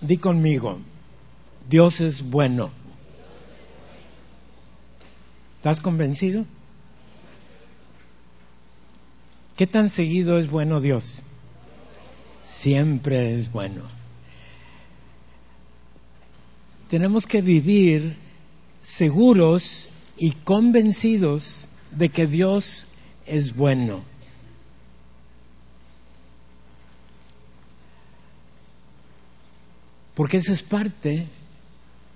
Di conmigo, Dios es bueno. ¿Estás convencido? ¿Qué tan seguido es bueno Dios? Siempre es bueno. Tenemos que vivir seguros y convencidos de que Dios es bueno. Porque esa es parte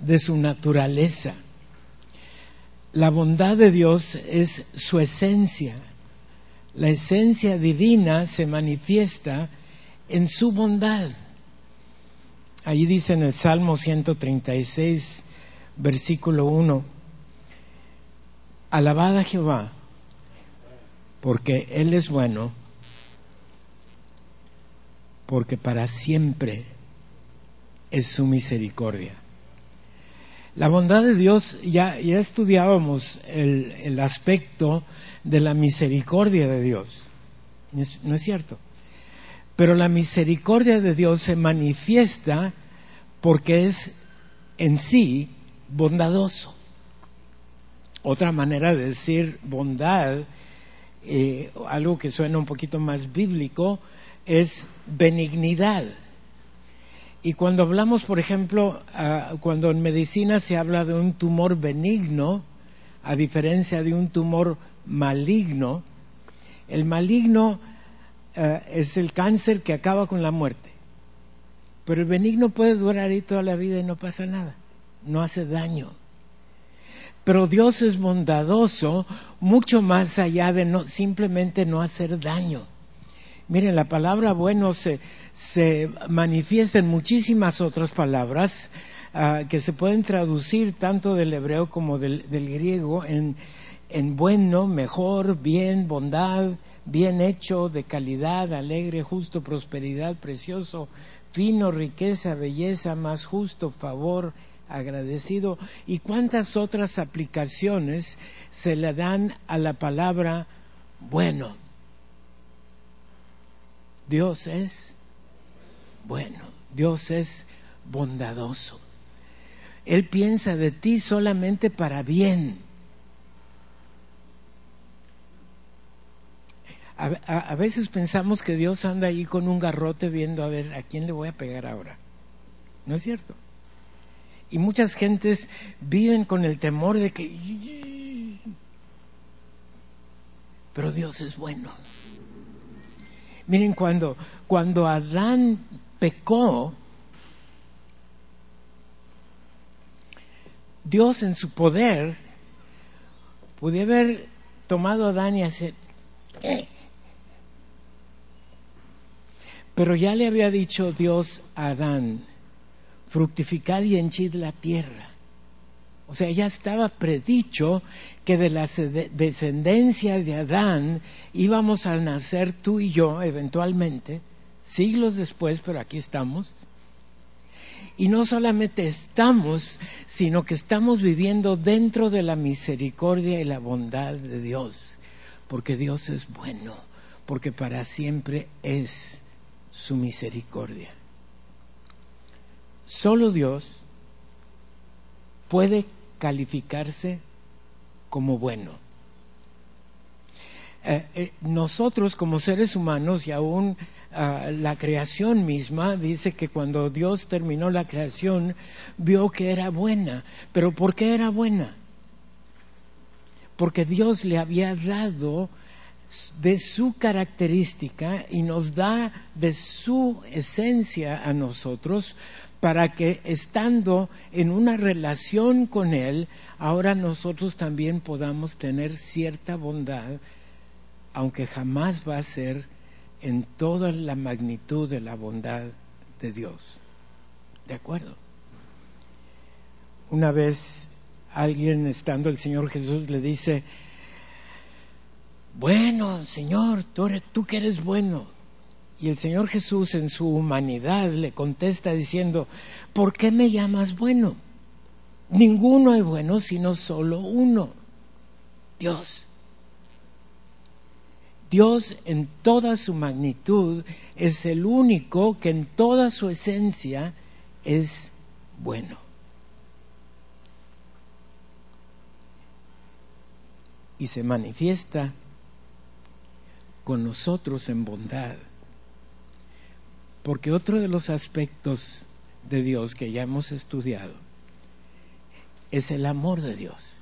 de su naturaleza. La bondad de Dios es su esencia. La esencia divina se manifiesta en su bondad. Allí dice en el Salmo 136, versículo 1, Alabad a Jehová, porque Él es bueno, porque para siempre es su misericordia. La bondad de Dios, ya, ya estudiábamos el, el, aspecto de la misericordia de Dios, ¿no es cierto? Pero la misericordia de Dios se manifiesta porque es en sí bondadoso. Otra manera de decir bondad, eh, algo que suena un poquito más bíblico, es benignidad. Y cuando hablamos, por ejemplo, uh, cuando en medicina se habla de un tumor benigno, a diferencia de un tumor maligno, el maligno uh, es el cáncer que acaba con la muerte. Pero el benigno puede durar ahí toda la vida y no pasa nada, no hace daño. Pero Dios es bondadoso mucho más allá de no, simplemente no hacer daño. Miren, la palabra bueno se, se manifiesta en muchísimas otras palabras uh, que se pueden traducir tanto del hebreo como del, del griego en, en bueno, mejor, bien, bondad, bien hecho, de calidad, alegre, justo, prosperidad, precioso, fino, riqueza, belleza, más justo, favor, agradecido y cuántas otras aplicaciones se le dan a la palabra bueno. Dios es bueno, Dios es bondadoso. Él piensa de ti solamente para bien. A, veces pensamos que Dios anda ahí con un garrote viendo a ver a quién le voy a pegar ahora. ¿No es cierto? Y muchas gentes viven con el temor de que... Pero Dios es bueno. Miren, cuando, cuando Adán pecó, Dios en su poder podía haber tomado a Adán y hacer... Pero ya le había dicho Dios a Adán, fructificad y henchid la tierra. O sea, ya estaba predicho que de la descendencia de Adán íbamos a nacer tú y yo eventualmente, siglos después, pero aquí estamos. Y no solamente estamos, sino que estamos viviendo dentro de la misericordia y la bondad de Dios, porque Dios es bueno, porque para siempre es su misericordia. Solo Dios puede calificarse como bueno. Eh, eh, nosotros como seres humanos y aún uh, la creación misma dice que cuando Dios terminó la creación vio que era buena. ¿Pero por qué era buena? Porque Dios le había dado de su característica y nos da de su esencia a nosotros para que estando en una relación con Él, ahora nosotros también podamos tener cierta bondad, aunque jamás va a ser en toda la magnitud de la bondad de Dios. ¿De acuerdo? Una vez alguien estando el Señor Jesús le dice, bueno, Señor, tú, eres, tú que eres bueno, y el Señor Jesús en su humanidad le contesta diciendo, ¿por qué me llamas bueno? Ninguno es bueno sino solo uno, Dios. Dios en toda su magnitud es el único que en toda su esencia es bueno. Y se manifiesta con nosotros en bondad. Porque otro de los aspectos de Dios que ya hemos estudiado es el amor de Dios.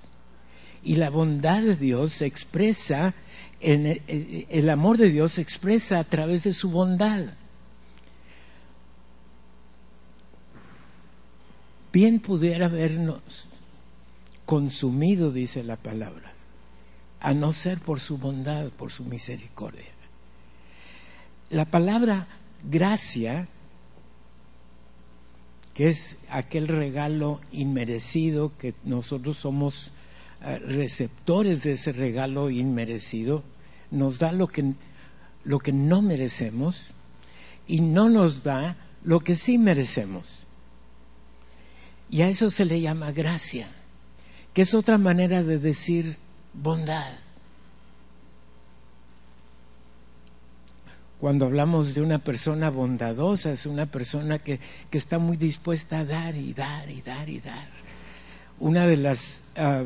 Y la bondad de Dios se expresa, en el, el amor de Dios se expresa a través de su bondad. Bien pudiera habernos consumido, dice la palabra, a no ser por su bondad, por su misericordia. La palabra gracia, que es aquel regalo inmerecido que nosotros somos eh, receptores de ese regalo inmerecido, nos da lo que, lo que no merecemos y no nos da lo que sí merecemos. Y a eso se le llama gracia, que es otra manera de decir bondad. Cuando hablamos de una persona bondadosa, es una persona que, que está muy dispuesta a dar y dar y dar y dar. Una de las uh,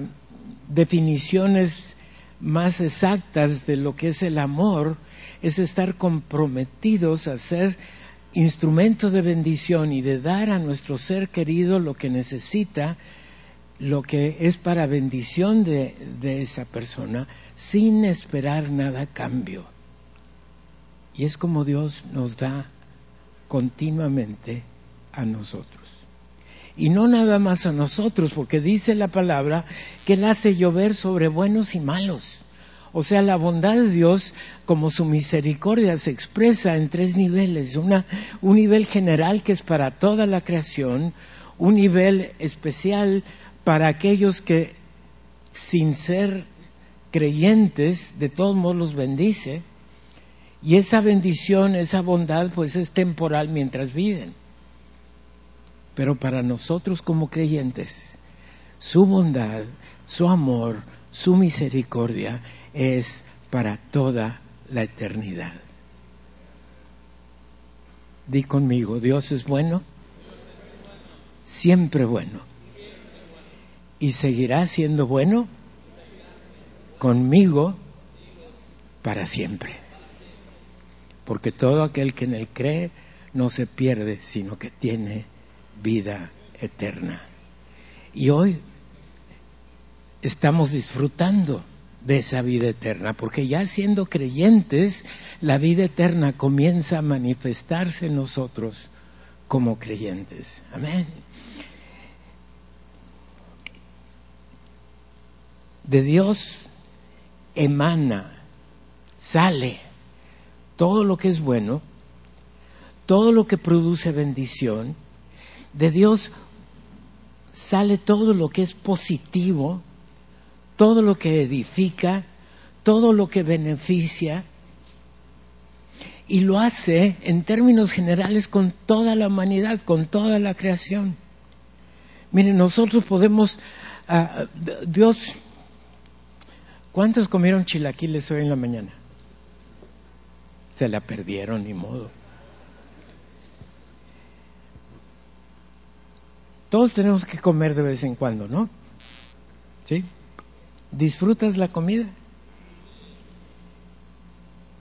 definiciones más exactas de lo que es el amor es estar comprometidos a ser instrumento de bendición y de dar a nuestro ser querido lo que necesita, lo que es para bendición de, de esa persona, sin esperar nada a cambio. Y es como Dios nos da continuamente a nosotros. Y no nada más a nosotros, porque dice la palabra que Él hace llover sobre buenos y malos. O sea, la bondad de Dios, como su misericordia, se expresa en tres niveles. Una, un nivel general que es para toda la creación, un nivel especial para aquellos que, sin ser creyentes, de todos modos los bendice, y esa bendición, esa bondad, pues es temporal mientras viven. Pero para nosotros como creyentes, su bondad, su amor, su misericordia es para toda la eternidad. Di conmigo, Dios es bueno, siempre bueno. Y seguirá siendo bueno conmigo para siempre porque todo aquel que en él cree no se pierde, sino que tiene vida eterna. Y hoy estamos disfrutando de esa vida eterna, porque ya siendo creyentes, la vida eterna comienza a manifestarse en nosotros como creyentes. Amén. De Dios emana, sale todo lo que es bueno, todo lo que produce bendición, de Dios sale todo lo que es positivo, todo lo que edifica, todo lo que beneficia, y lo hace en términos generales con toda la humanidad, con toda la creación. Miren, nosotros podemos, uh, Dios, ¿cuántos comieron chilaquiles hoy en la mañana? Se la perdieron, ni modo. Todos tenemos que comer de vez en cuando, ¿no? ¿Sí? ¿Disfrutas la comida?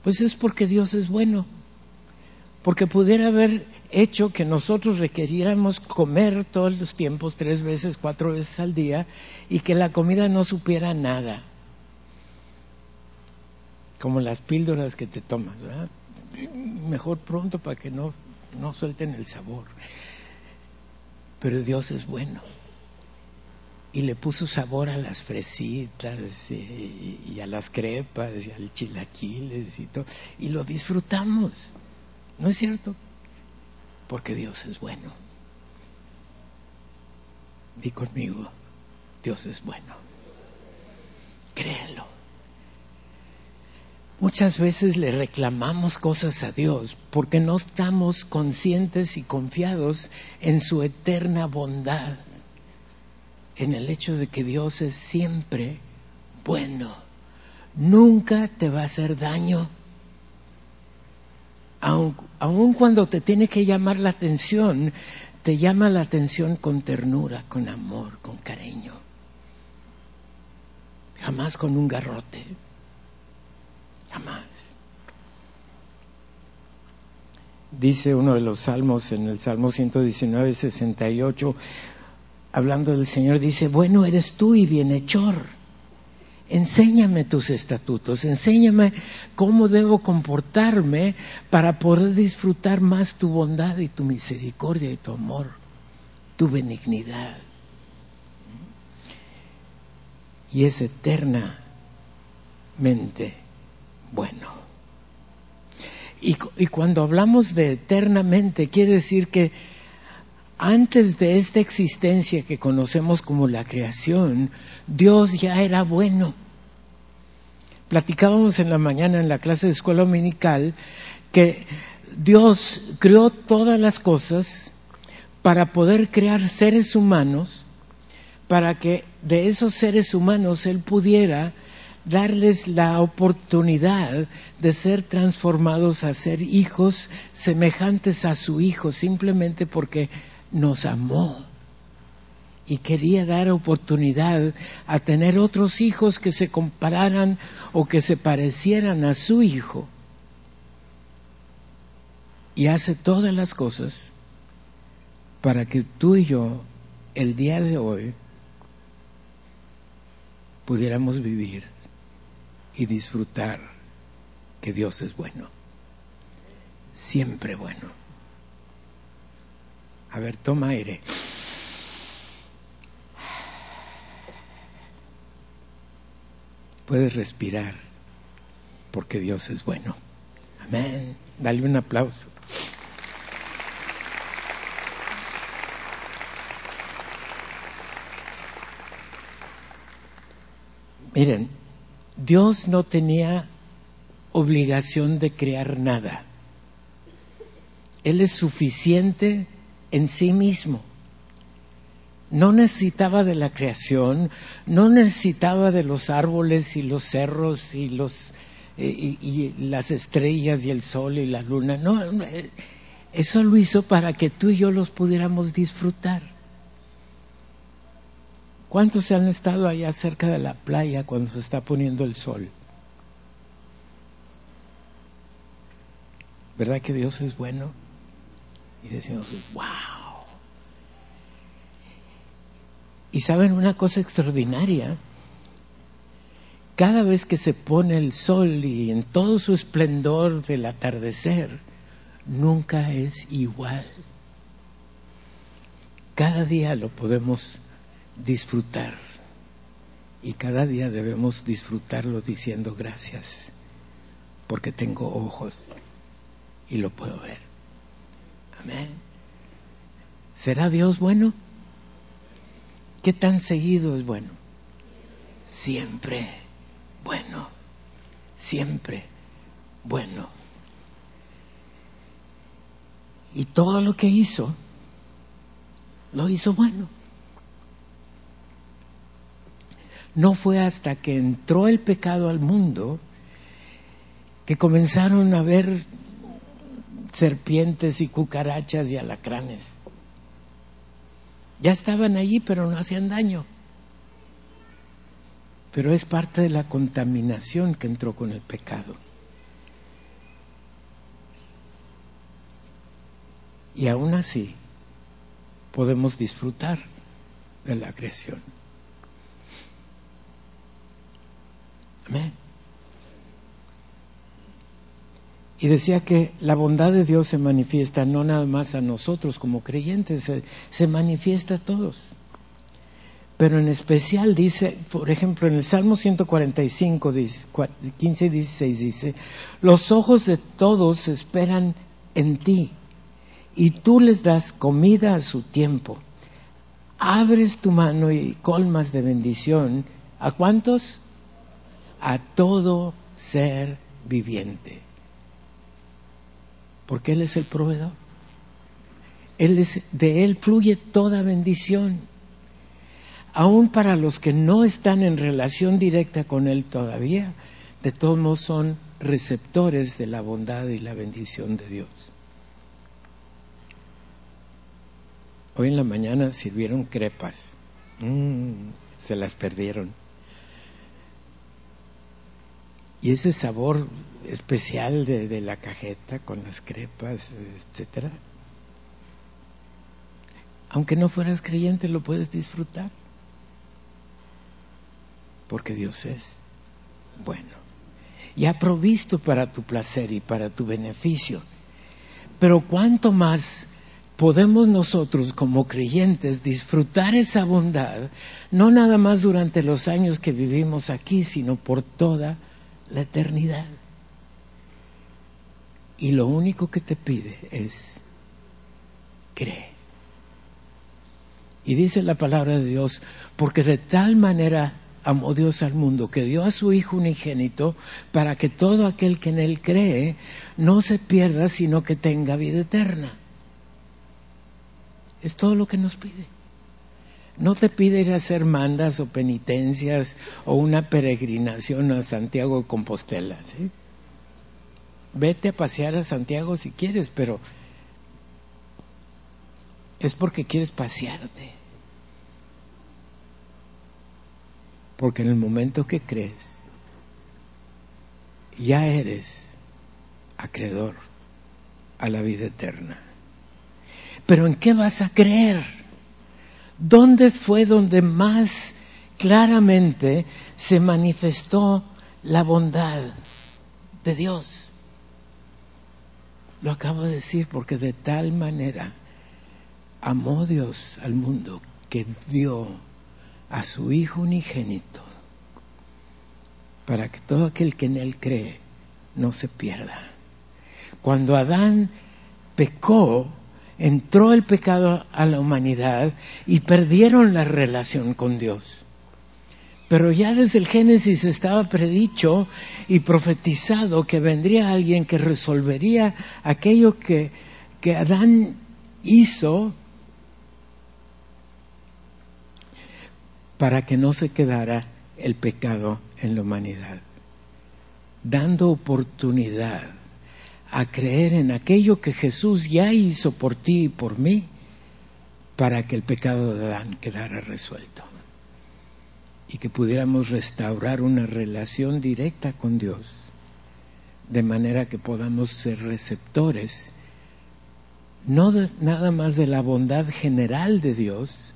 Pues es porque Dios es bueno. Porque pudiera haber hecho que nosotros requiriéramos comer todos los tiempos, tres veces, cuatro veces al día, y que la comida no supiera nada como las píldoras que te tomas, ¿verdad? Mejor pronto para que no, no suelten el sabor. Pero Dios es bueno. Y le puso sabor a las fresitas y, y a las crepas y al chilaquiles y todo. Y lo disfrutamos. ¿No es cierto? Porque Dios es bueno. Di conmigo, Dios es bueno. Créelo. Muchas veces le reclamamos cosas a Dios porque no estamos conscientes y confiados en su eterna bondad, en el hecho de que Dios es siempre bueno, nunca te va a hacer daño, aun, cuando te tiene que llamar la atención, te llama la atención con ternura, con amor, con cariño. Jamás con un garrote. Dice uno de los salmos en el Salmo 119, 68, hablando del Señor, dice, bueno eres tú y bienhechor. Enséñame tus estatutos, enséñame cómo debo comportarme para poder disfrutar más tu bondad y tu misericordia y tu amor, tu benignidad. Y es eternamente bueno. Y, cuando hablamos de eternamente, quiere decir que antes de esta existencia que conocemos como la creación, Dios ya era bueno. Platicábamos en la mañana en la clase de escuela dominical que Dios creó todas las cosas para poder crear seres humanos, para que de esos seres humanos Él pudiera darles la oportunidad de ser transformados a ser hijos semejantes a su Hijo, simplemente porque nos amó y quería dar oportunidad a tener otros hijos que se compararan o que se parecieran a su Hijo. Y hace todas las cosas para que tú y yo, el día de hoy, pudiéramos vivir y disfrutar que Dios es bueno, siempre bueno. A ver, toma aire. Puedes respirar porque Dios es bueno. Amén. Dale un aplauso. Miren, Dios no tenía obligación de crear nada. Él es suficiente en sí mismo. No necesitaba de la creación, no necesitaba de los árboles y los cerros y, los, eh, y, las estrellas y el sol y la luna. No, eh, eso lo hizo para que tú y yo los pudiéramos disfrutar. ¿Cuántos se han estado allá cerca de la playa cuando se está poniendo el sol? ¿Verdad que Dios es bueno? Y decimos, wow. Y saben una cosa extraordinaria, cada vez que se pone el sol y en todo su esplendor del atardecer, nunca es igual. Cada día lo podemos disfrutar. Y cada día debemos disfrutarlo diciendo gracias, porque tengo ojos y lo puedo ver. Amén. ¿Será Dios bueno? ¿Qué tan seguido es bueno? Siempre bueno, siempre bueno. Y todo lo que hizo, lo hizo bueno. No fue hasta que entró el pecado al mundo que comenzaron a ver serpientes y cucarachas y alacranes. Ya estaban allí, pero no hacían daño. Pero es parte de la contaminación que entró con el pecado. Y aún así podemos disfrutar de la creación. Amén. Y decía que la bondad de Dios se manifiesta no nada más a nosotros como creyentes, se, manifiesta a todos. Pero en especial dice, por ejemplo, en el Salmo 145, 15 y 16 dice, los ojos de todos esperan en ti y tú les das comida a su tiempo. Abres tu mano y colmas de bendición. ¿A cuántos? A todo ser viviente. Porque Él es el proveedor. Él es, de Él fluye toda bendición. Aún para los que no están en relación directa con Él todavía, de todos modos son receptores de la bondad y la bendición de Dios. Hoy en la mañana sirvieron crepas. Mm, se las perdieron. Y ese sabor especial de, la cajeta con las crepas, etcétera. Aunque no fueras creyente, lo puedes disfrutar. Porque Dios es bueno. Y ha provisto para tu placer y para tu beneficio. Pero cuánto más podemos nosotros como creyentes disfrutar esa bondad, no nada más durante los años que vivimos aquí, sino por toda la eternidad. Y lo único que te pide es, cree. Y dice la palabra de Dios, porque de tal manera amó Dios al mundo que dio a su Hijo unigénito para que todo aquel que en Él cree no se pierda, sino que tenga vida eterna. Es todo lo que nos pide. No te pide ir hacer mandas o penitencias o una peregrinación a Santiago de Compostela. Vete a pasear a Santiago si quieres, pero es porque quieres pasearte. Porque en el momento que crees, ya eres acreedor a la vida eterna. Pero ¿en qué vas a creer? ¿Dónde fue donde más claramente se manifestó la bondad de Dios? Lo acabo de decir porque de tal manera amó Dios al mundo que dio a su Hijo unigénito para que todo aquel que en Él cree no se pierda. Cuando Adán pecó, entró el pecado a la humanidad y perdieron la relación con Dios. Pero ya desde el Génesis estaba predicho y profetizado que vendría alguien que resolvería aquello que, que Adán hizo para que no se quedara el pecado en la humanidad, dando oportunidad a creer en aquello que Jesús ya hizo por ti y por mí para que el pecado de Adán quedara resuelto y que pudiéramos restaurar una relación directa con Dios, de manera que podamos ser receptores, no nada más de la bondad general de Dios,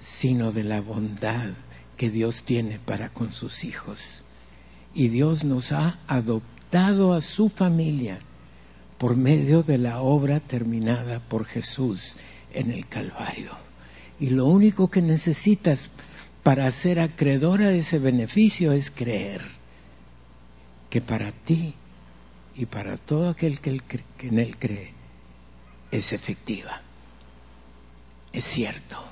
sino de la bondad que Dios tiene para con sus hijos. Y Dios nos ha adoptado a su familia por medio de la obra terminada por Jesús en el Calvario. Y lo único que necesitas para ser acreedora de ese beneficio es creer que para ti y para todo aquel que, en él cree es efectiva, es cierto.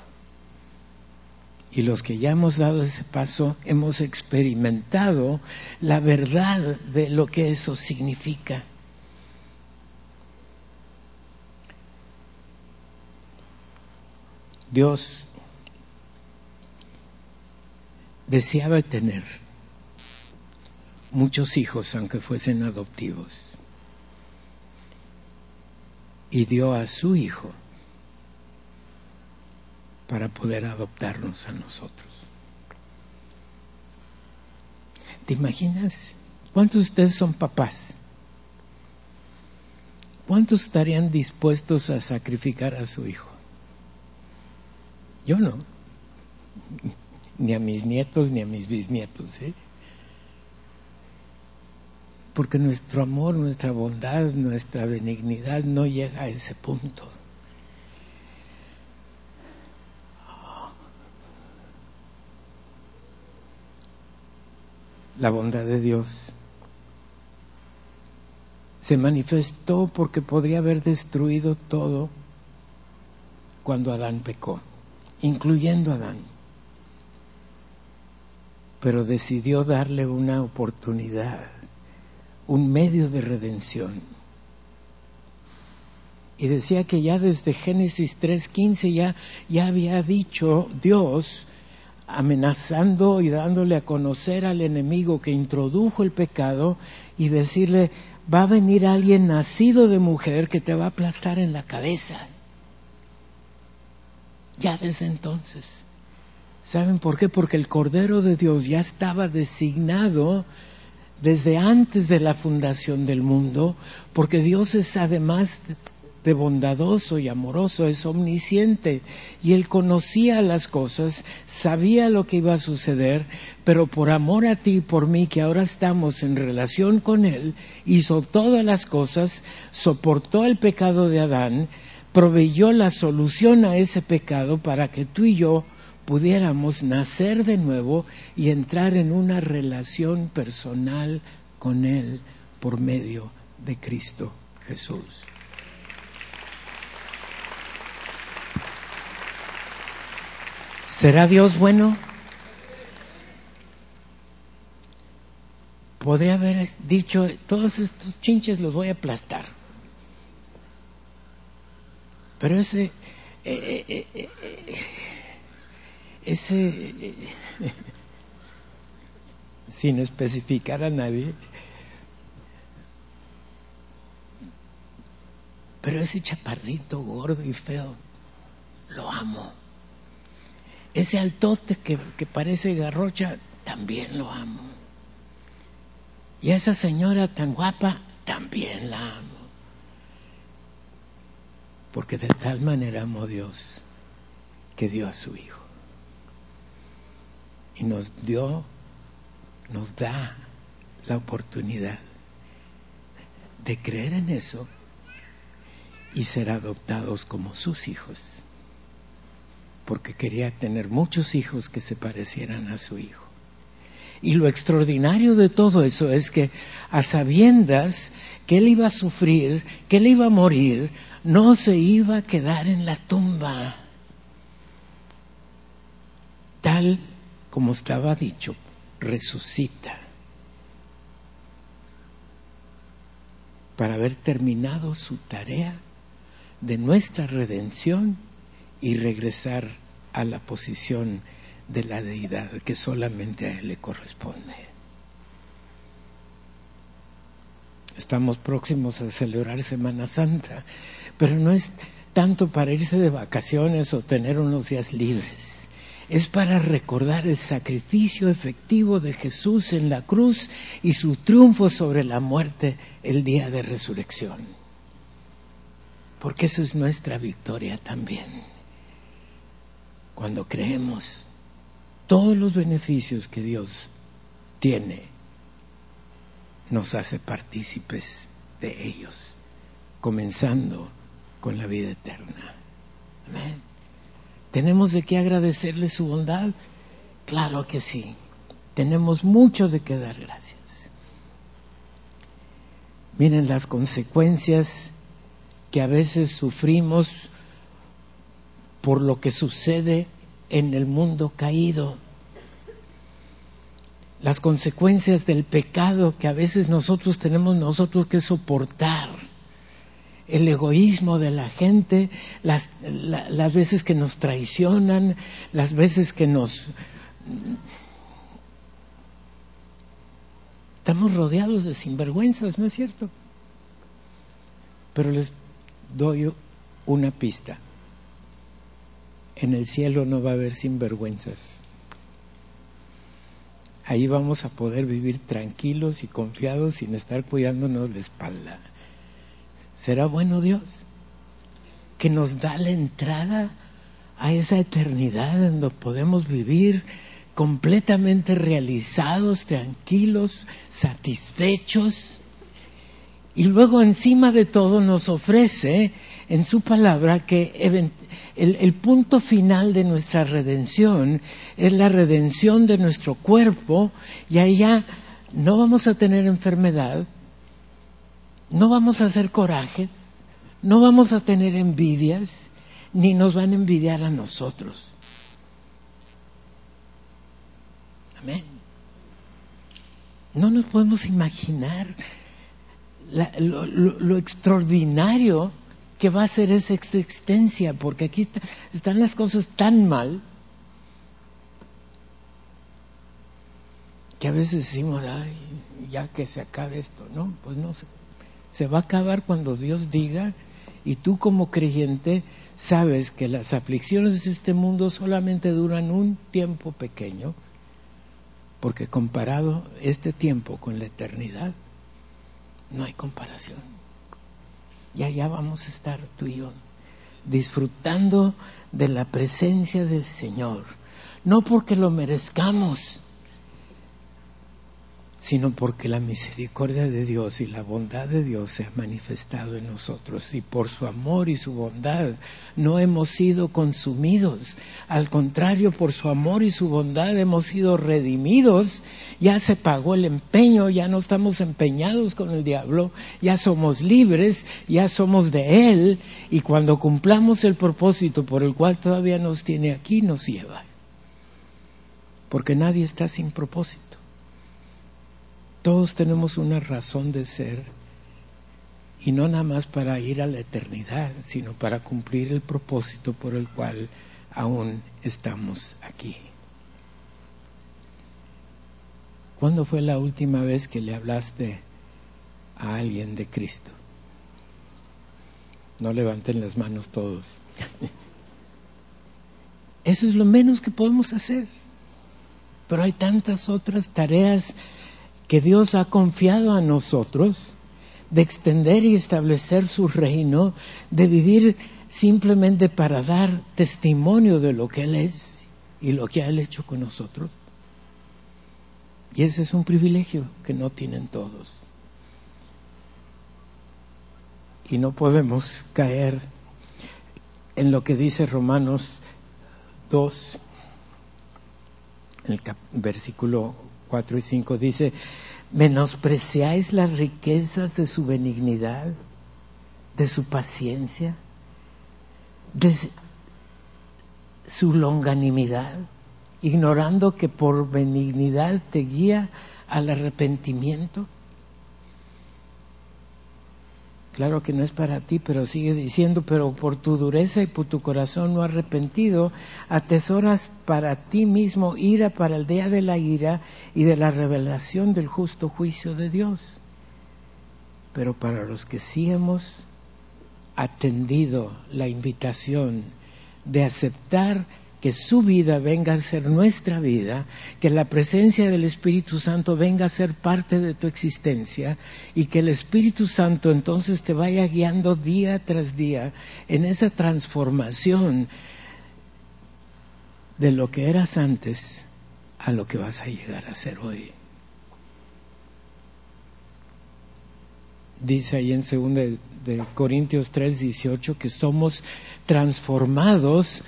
Y los que ya hemos dado ese paso hemos experimentado la verdad de lo que eso significa. Dios deseaba tener muchos hijos, aunque fuesen adoptivos, y dio a su hijo para poder adoptarnos a nosotros. ¿Te imaginas? ¿Cuántos de ustedes son papás? ¿Cuántos estarían dispuestos a sacrificar a su hijo? Yo no. Ni a mis nietos ni a mis bisnietos. ¿eh? Porque nuestro amor, nuestra bondad, nuestra benignidad no llega a ese punto. La bondad de Dios se manifestó porque podría haber destruido todo cuando Adán pecó incluyendo a Adán. Pero decidió darle una oportunidad, un medio de redención. Y decía que ya desde Génesis 3.15 ya, ya había dicho Dios, amenazando y dándole a conocer al enemigo que introdujo el pecado y decirle, va a venir alguien nacido de mujer que te va a aplastar en la cabeza ya desde entonces. ¿Saben por qué? Porque el Cordero de Dios ya estaba designado desde antes de la fundación del mundo, porque Dios es además de bondadoso y amoroso, es omnisciente y él conocía las cosas, sabía lo que iba a suceder, pero por amor a ti y por mí, que ahora estamos en relación con él, hizo todas las cosas, soportó el pecado de Adán, proveyó la solución a ese pecado para que tú y yo pudiéramos nacer de nuevo y entrar en una relación personal con Él por medio de Cristo Jesús. ¿Será Dios bueno? Podría haber dicho, todos estos chinches los voy a aplastar. Pero ese, eh, eh, eh, ese, sin especificar a nadie, pero ese chaparrito gordo y feo, lo amo. Ese altote que, que parece garrocha, también lo amo. Y a esa señora tan guapa, también la amo. Porque de tal manera amó Dios que dio a su Hijo. Y nos dio, nos da la oportunidad de creer en eso y ser adoptados como sus hijos porque quería tener muchos hijos que se parecieran a su hijo. Y lo extraordinario de todo eso es que a sabiendas que él iba a sufrir, que él iba a morir, no se iba a quedar en la tumba. Tal como estaba dicho, resucita. Para haber terminado su tarea de nuestra redención y regresar a la posición de la deidad que solamente a Él le corresponde. Estamos próximos a celebrar Semana Santa, pero no es tanto para irse de vacaciones o tener unos días libres. Es para recordar el sacrificio efectivo de Jesús en la cruz y su triunfo sobre la muerte el día de resurrección. Porque eso es nuestra victoria también cuando creemos todos los beneficios que Dios tiene, nos hace partícipes de ellos, comenzando con la vida eterna. ¿Tenemos de qué agradecerle su bondad? Claro que sí. Tenemos mucho de qué dar gracias. Miren las consecuencias que a veces sufrimos por lo que sucede en el mundo caído. Las consecuencias del pecado que a veces nosotros tenemos nosotros que soportar. El egoísmo de la gente, las, las veces que nos traicionan, las veces que nos... Estamos rodeados de sinvergüenzas, ¿no es cierto? Pero les doy una pista en el cielo no va a haber sinvergüenzas. Ahí vamos a poder vivir tranquilos y confiados sin estar cuidándonos la espalda. ¿Será bueno Dios? Que nos da la entrada a esa eternidad donde podemos vivir completamente realizados, tranquilos, satisfechos. Y luego encima de todo nos ofrece en su palabra que el, punto final de nuestra redención es la redención de nuestro cuerpo y ya no vamos a tener enfermedad, no vamos a hacer corajes, no vamos a tener envidias, ni nos van a envidiar a nosotros. Amén. No nos podemos imaginar lo extraordinario que va a ser esa existencia, porque aquí están las cosas tan mal que a veces decimos, ay, ya que se acabe esto, ¿no? Pues no, se, se va a acabar cuando Dios diga y tú como creyente sabes que las aflicciones de este mundo solamente duran un tiempo pequeño, porque comparado este tiempo con la eternidad, no hay comparación. Y allá vamos a estar tú y yo, disfrutando de la presencia del Señor, no porque lo merezcamos, sino porque la misericordia de Dios y la bondad de Dios se ha manifestado en nosotros. Y por su amor y su bondad no hemos sido consumidos, al contrario, por su amor y su bondad hemos sido redimidos, ya se pagó el empeño, ya no estamos empeñados con el diablo, ya somos libres, ya somos de Él. Y cuando cumplamos el propósito por el cual todavía nos tiene aquí, nos lleva, porque nadie está sin propósito. Todos tenemos una razón de ser y no nada más para ir a la eternidad, sino para cumplir el propósito por el cual aún estamos aquí. ¿Cuándo fue la última vez que le hablaste a alguien de Cristo? No levanten las manos todos. Eso es lo menos que podemos hacer. Pero hay tantas otras tareas que Dios ha confiado a nosotros de extender y establecer su reino, de vivir simplemente para dar testimonio de lo que Él es y lo que ha hecho con nosotros. Y ese es un privilegio que no tienen todos. Y no podemos caer en lo que dice Romanos 2, en el versículo 4 y 5 dice, menospreciáis las riquezas de su benignidad, de su paciencia, de su longanimidad, ignorando que por benignidad te guía al arrepentimiento. Claro que no es para ti, pero sigue diciendo, pero por tu dureza y por tu corazón no arrepentido, atesoras para ti mismo ira para el día de la ira y de la revelación del justo juicio de Dios. Pero para los que sí hemos atendido la invitación de aceptar que su vida venga a ser nuestra vida, que la presencia del Espíritu Santo venga a ser parte de tu existencia y que el Espíritu Santo entonces te vaya guiando día tras día en esa transformación de lo que eras antes a lo que vas a llegar a ser hoy. Dice ahí en 2 de, de Corintios 3, 18 que somos transformados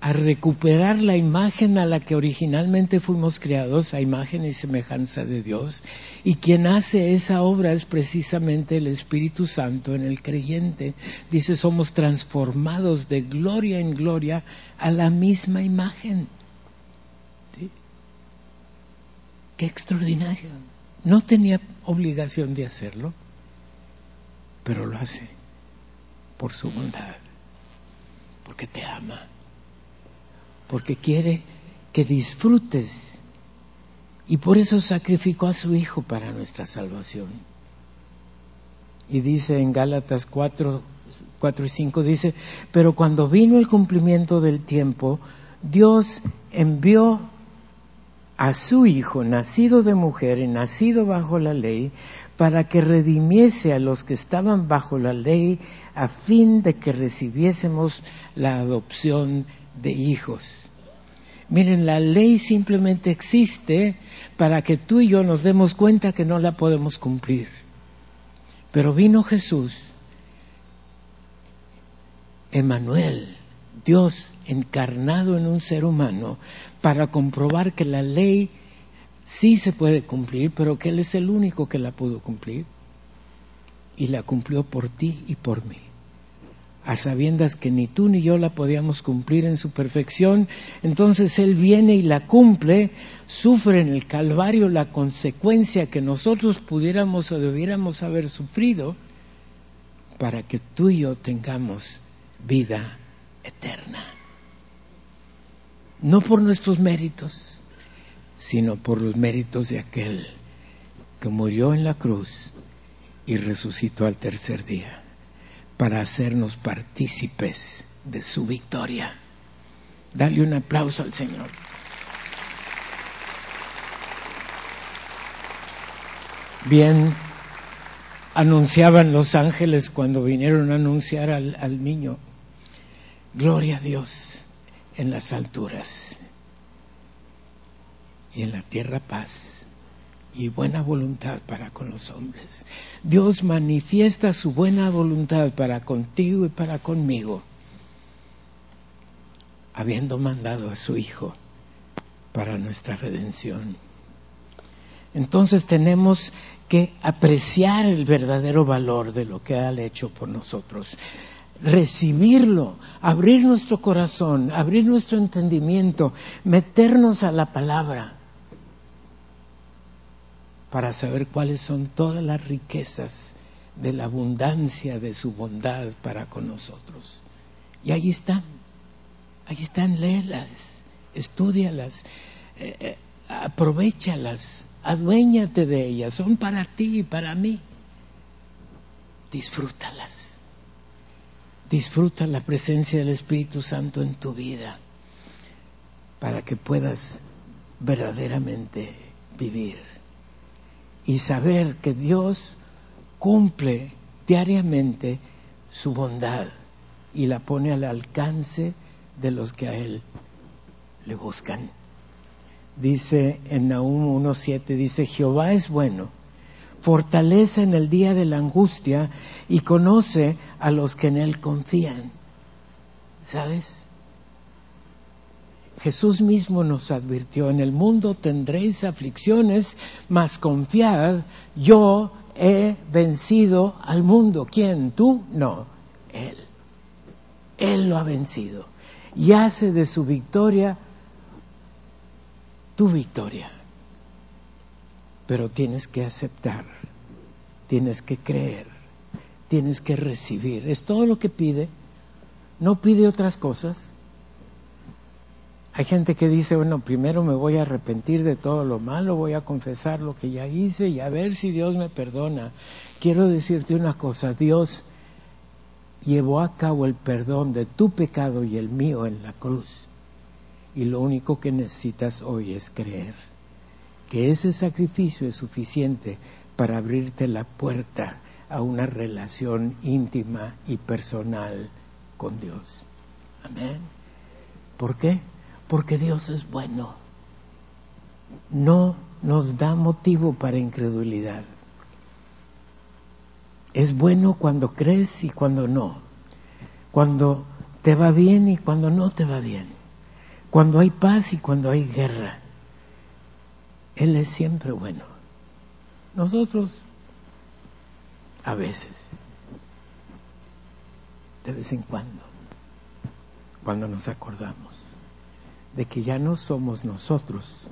a recuperar la imagen a la que originalmente fuimos creados, a imagen y semejanza de Dios. Y quien hace esa obra es precisamente el Espíritu Santo en el creyente. Dice, somos transformados de gloria en gloria a la misma imagen. Qué extraordinario. No tenía obligación de hacerlo, pero lo hace por su bondad, porque te ama porque quiere que disfrutes. Y por eso sacrificó a su Hijo para nuestra salvación. Y dice en Gálatas 4, 4 y 5, dice, pero cuando vino el cumplimiento del tiempo, Dios envió a su Hijo, nacido de mujer y nacido bajo la ley, para que redimiese a los que estaban bajo la ley, a fin de que recibiésemos la adopción de hijos. Miren, la ley simplemente existe para que tú y yo nos demos cuenta que no la podemos cumplir. Pero vino Jesús, Emanuel, Dios encarnado en un ser humano, para comprobar que la ley sí se puede cumplir, pero que Él es el único que la pudo cumplir. Y la cumplió por ti y por mí a sabiendas que ni tú ni yo la podíamos cumplir en su perfección, entonces Él viene y la cumple, sufre en el Calvario la consecuencia que nosotros pudiéramos o debiéramos haber sufrido para que tú y yo tengamos vida eterna. No por nuestros méritos, sino por los méritos de aquel que murió en la cruz y resucitó al tercer día para hacernos partícipes de su victoria. Dale un aplauso al Señor. Bien, anunciaban los ángeles cuando vinieron a anunciar al, al niño. Gloria a Dios en las alturas y en la tierra paz y buena voluntad para con los hombres. Dios manifiesta su buena voluntad para contigo y para conmigo, habiendo mandado a su Hijo para nuestra redención. Entonces tenemos que apreciar el verdadero valor de lo que ha hecho por nosotros recibirlo, abrir nuestro corazón, abrir nuestro entendimiento, meternos a la palabra para saber cuáles son todas las riquezas de la abundancia de su bondad para con nosotros. Y ahí están, ahí están, léelas, estudialas, eh, eh, aprovechalas, aduéñate de ellas, son para ti y para mí. Disfrútalas. Disfruta la presencia del Espíritu Santo en tu vida para que puedas verdaderamente vivir y saber que Dios cumple diariamente su bondad y la pone al alcance de los que a Él le buscan. Dice en Nahum 1.7, dice, Jehová es bueno fortalece en el día de la angustia y conoce a los que en Él confían. ¿Sabes? Jesús mismo nos advirtió, en el mundo tendréis aflicciones, mas confiad, yo he vencido al mundo. ¿Quién? ¿Tú? No, Él. Él lo ha vencido y hace de su victoria tu victoria pero tienes que aceptar, tienes que creer, tienes que recibir. Es todo lo que pide, no pide otras cosas. Hay gente que dice, bueno, primero me voy a arrepentir de todo lo malo, voy a confesar lo que ya hice y a ver si Dios me perdona. Quiero decirte una cosa, Dios llevó a cabo el perdón de tu pecado y el mío en la cruz. Y lo único que necesitas hoy es creer que ese sacrificio es suficiente para abrirte la puerta a una relación íntima y personal con Dios. Amén. ¿Por qué? Porque Dios es bueno. No nos da motivo para incredulidad. Es bueno cuando crees y cuando no. Cuando te va bien y cuando no te va bien. Cuando hay paz y cuando hay guerra. Él es siempre bueno. Nosotros, a veces, de vez en cuando, cuando nos acordamos de que ya no somos nosotros,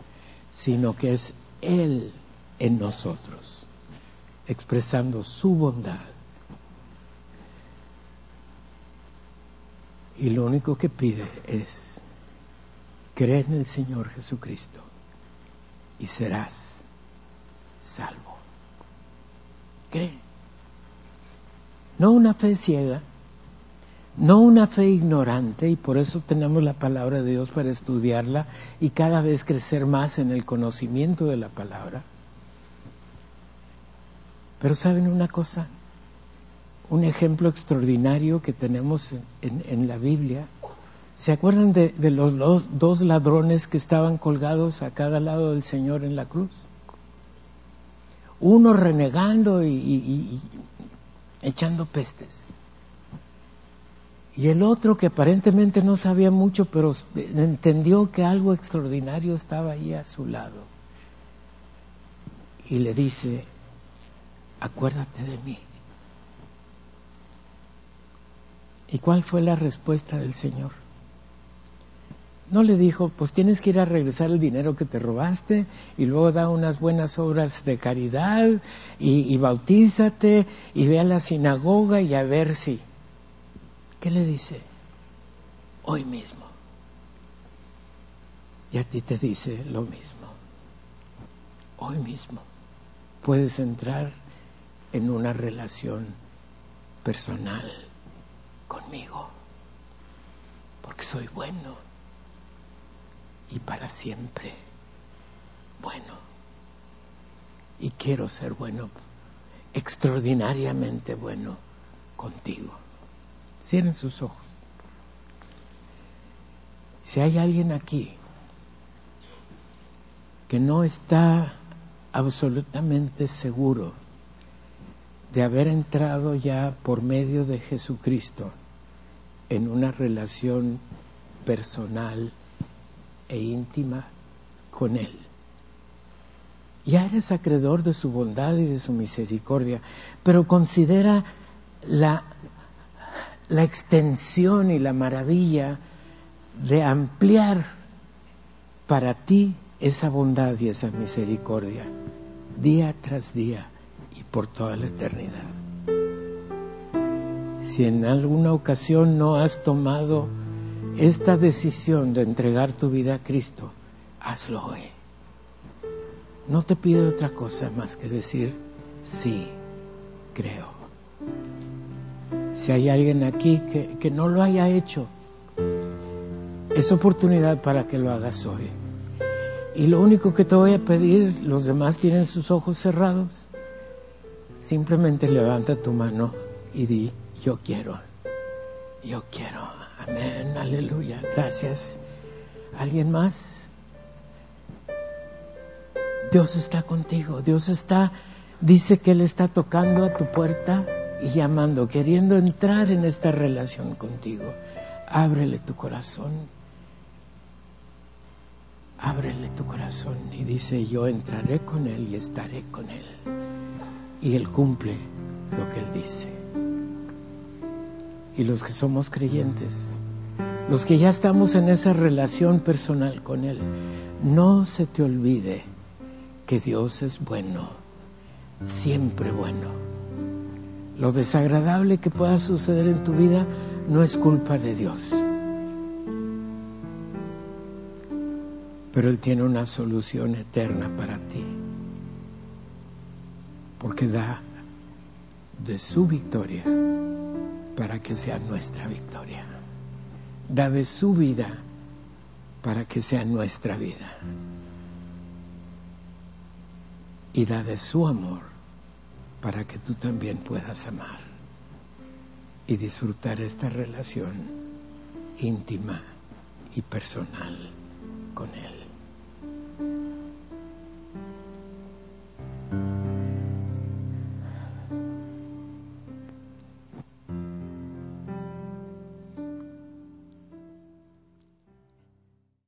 sino que es Él en nosotros, expresando su bondad. Y lo único que pide es creer en el Señor Jesucristo y serás salvo. Cree. No una fe ciega, no una fe ignorante, y por eso tenemos la palabra de Dios para estudiarla y cada vez crecer más en el conocimiento de la palabra. Pero saben una cosa, un ejemplo extraordinario que tenemos en, la Biblia ¿Se acuerdan de, los, dos ladrones que estaban colgados a cada lado del Señor en la cruz? Uno renegando y, echando pestes. Y el otro que aparentemente no sabía mucho, pero entendió que algo extraordinario estaba ahí a su lado. Y le dice, acuérdate de mí. ¿Y cuál fue la respuesta del Señor? No le dijo, pues tienes que ir a regresar el dinero que te robaste y luego da unas buenas obras de caridad y, bautízate y ve a la sinagoga y a ver si. ¿Qué le dice? Hoy mismo. Y a ti te dice lo mismo. Hoy mismo puedes entrar en una relación personal conmigo. porque soy bueno y para siempre bueno. Y quiero ser bueno, extraordinariamente bueno contigo. Cierren sus ojos. Si hay alguien aquí que no está absolutamente seguro de haber entrado ya por medio de Jesucristo en una relación personal e íntima con Él. Ya eres acreedor de su bondad y de su misericordia, pero considera la, la extensión y la maravilla de ampliar para ti esa bondad y esa misericordia día tras día y por toda la eternidad. Si en alguna ocasión no has tomado esta decisión de entregar tu vida a Cristo, hazlo hoy. No te pide otra cosa más que decir, sí, creo. Si hay alguien aquí que, que no lo haya hecho, es oportunidad para que lo hagas hoy. Y lo único que te voy a pedir, los demás tienen sus ojos cerrados, simplemente levanta tu mano y di, yo quiero, yo quiero. Amén, aleluya, gracias. ¿Alguien más? Dios está contigo, Dios está, dice que Él está tocando a tu puerta y llamando, queriendo entrar en esta relación contigo. Ábrele tu corazón ábrele tu corazón y dice, yo entraré con Él y estaré con Él. Y Él cumple lo que Él dice. Y los que somos creyentes, los que ya estamos en esa relación personal con Él, no se te olvide que Dios es bueno, siempre bueno. Lo desagradable que pueda suceder en tu vida no es culpa de Dios. Pero Él tiene una solución eterna para ti, porque da de su victoria para que sea nuestra victoria, da de su vida para que sea nuestra vida, y da de su amor para que tú también puedas amar y disfrutar esta relación íntima y personal con Él.